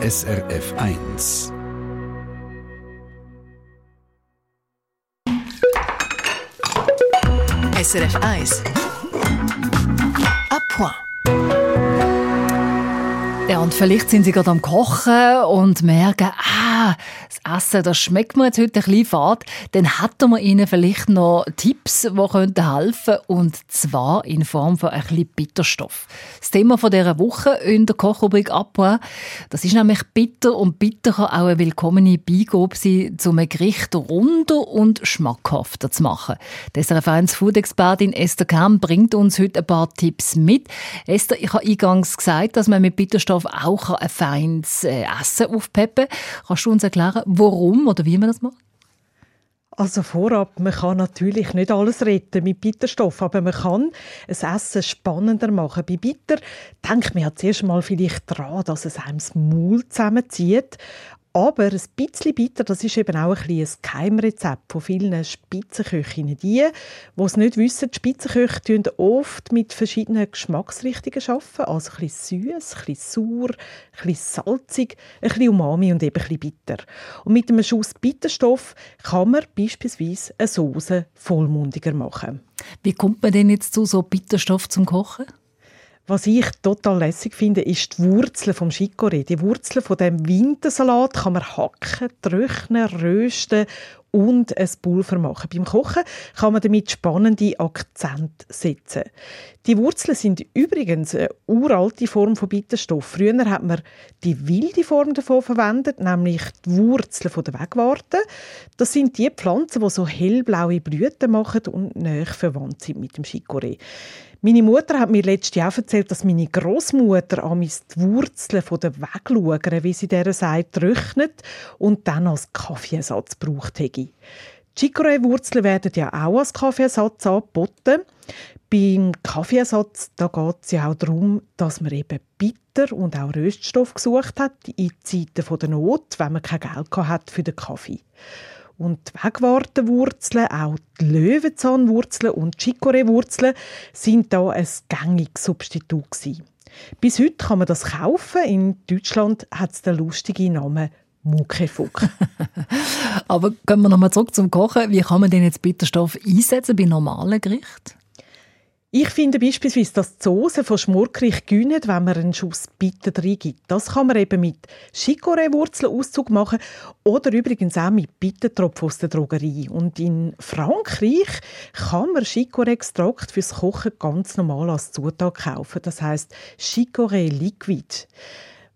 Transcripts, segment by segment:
SRF 1. SRF 1. Ja, und vielleicht sind Sie gerade am Kochen und merken, ah, das Essen, das schmeckt mir jetzt heute ein bisschen fad. Dann hätten wir Ihnen vielleicht noch Tipps, die könnten helfen und zwar in Form von ein bisschen Bitterstoff. Das Thema von dieser Woche in der Kochrubrik «Abwa», das ist nämlich bitter und bitter kann auch eine willkommene Beigabe sein, um ein Gericht runder und schmackhafter zu machen. Die SRF 1 Food-Expertin Esther Kern bringt uns heute ein paar Tipps mit. Esther, ich habe eingangs gesagt, dass man mit Bitterstoff Nährstoffe auch ein feines äh, Essen aufpeppen Kannst du uns erklären, warum oder wie man das macht? Also vorab, man kann natürlich nicht alles retten mit Bitterstoff, aber man kann ein Essen spannender machen. Bei Bitter denkt man ja zuerst mal vielleicht daran, dass es einem das Maul zusammenzieht. Aber ein bisschen bitter, das ist eben auch ein, ein Geheimrezept von vielen Spitzenköchinnen. Die, die es nicht wissen, die Spitzenköche arbeiten oft mit verschiedenen Geschmacksrichtungen. Arbeiten. Also ein bisschen süß, ein bisschen sauer, ein bisschen salzig, ein bisschen umami und eben ein bisschen bitter. Und mit einem Schuss Bitterstoff kann man beispielsweise eine Soße vollmundiger machen. Wie kommt man denn jetzt zu so Bitterstoff zum Kochen? Was ich total lässig finde, ist die Wurzel vom Chicorée. Die Wurzel von dem Wintersalat kann man hacken, trocknen, rösten und ein Pulver machen. Beim Kochen kann man damit spannende Akzente setzen. Die Wurzeln sind übrigens eine uralte Form von Bitterstoff. Früher hat man die wilde Form davon verwendet, nämlich die Wurzeln der Wegwarte. Das sind die Pflanzen, die so hellblaue Blüten machen und näher verwandt sind mit dem Chicorée. Meine Mutter hat mir letztes Jahr erzählt, dass meine Großmutter amis die Wurzeln der Wegluger, wie sie der sagt, trocknet und dann als Kaffeeersatz braucht hätte. Chicorée-Wurzeln werden ja auch als Kaffeeersatz angeboten. Beim Kaffeeersatz geht es ja auch darum, dass man eben Bitter und auch Röststoff gesucht hat in Zeiten der Not, wenn man kein Geld hat für den Kaffee. Und die Wegwartenwurzeln, auch die Löwenzahnwurzeln und Chicorée-Wurzeln sind da ein gängiges Substitut gewesen. Bis heute kann man das kaufen. In Deutschland hat es den lustigen Namen Muckefuck. Aber gehen wir nochmal zurück zum Kochen. Wie kann man denn jetzt Bitterstoff einsetzen bei normalen Gerichten? Ich finde beispielsweise, dass die Soße von Schmorkrich gönnt, wenn man einen Schuss Bitter reingibt. Das kann man eben mit Chicorée-Wurzelauszug machen oder übrigens auch mit Bittertropfen aus der Drogerie. Und in Frankreich kann man Chicorée-Extrakt fürs Kochen ganz normal als Zutat kaufen. Das heißt Chicorée Liquid.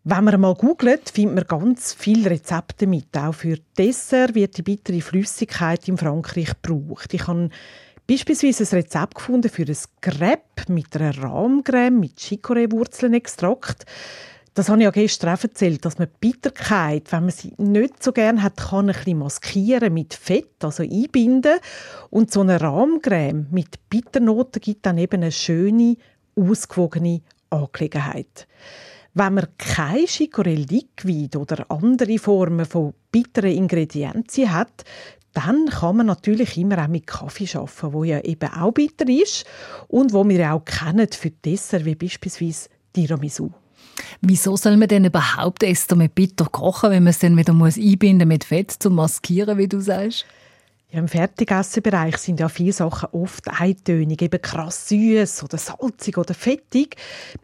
Wenn man mal googelt, findet man ganz viele Rezepte mit. Auch für Dessert wird die bittere Flüssigkeit in Frankreich gebraucht. Ich habe beispielsweise ein Rezept gefunden für ein Crepe mit einer Rahmcreme mit Chicorée-Wurzelnextrakt. Das habe ich ja gestern auch erzählt, dass man Bitterkeit, wenn man sie nicht so gerne hat, kann ein bisschen maskieren mit Fett, also einbinden. Und so eine Rahmcreme mit Bitternoten gibt dann eben eine schöne, ausgewogene Angelegenheit. Wenn man kein Chicorée Liquid oder andere Formen von bitteren Ingredienzien hat, dann kann man natürlich immer auch mit Kaffee arbeiten, wo ja eben auch bitter ist und wo wir auch kennen für Dessert, wie beispielsweise Tiramisu. Wieso soll man denn überhaupt Ester mit Bitter kochen, wenn man es dann wieder muss einbinden mit Fett zum Maskieren, wie du sagst? Ja, Im Fertigessenbereich sind ja viele Sachen oft eintönig, eben krass süß oder salzig oder fettig.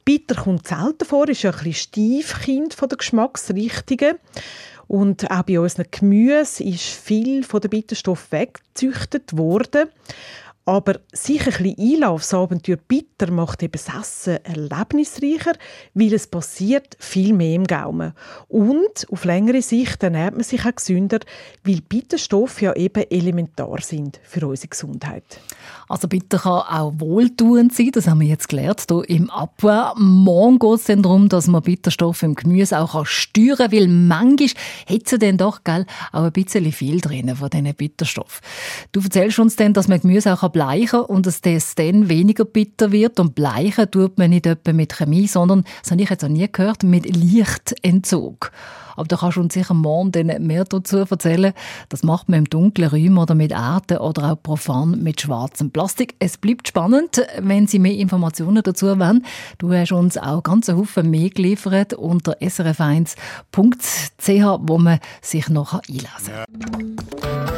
Bitter kommt selten vor, ist ja ein bisschen Stiefkind von der Geschmacksrichtungen. Und auch bei unseren Gemüse ist viel von der Bitterstoff weggezüchtet worden. Aber sich ein bisschen einlassen aufs Abenteuer bitter macht eben das Essen erlebnisreicher, weil es passiert viel mehr im Gaumen. Und auf längere Sicht ernährt man sich auch gesünder, weil Bitterstoffe ja eben elementar sind für unsere Gesundheit. Also bitter kann auch wohltuend sein, das haben wir jetzt gelernt hier im Abwehr. Morgen geht es darum, dass man Bitterstoffe im Gemüse auch steuern kann, weil manchmal hat sie dann doch gell, auch ein bisschen viel drin von diesen Bitterstoffen. Du erzählst uns dann, dass man Gemüse auch bleichen und dass das dann weniger bitter wird. Und bleichen tut man nicht etwa mit Chemie, sondern, das habe ich jetzt auch nie gehört, mit Lichtentzug. Aber da kannst du uns sicher morgen mehr dazu erzählen. Das macht man im dunklen Räumen oder mit Erde oder auch profan mit schwarzem Plastik. Es bleibt spannend, wenn Sie mehr Informationen dazu wollen. Du hast uns auch ganz Haufen mehr geliefert unter srf1.ch, wo man sich noch einlesen kann.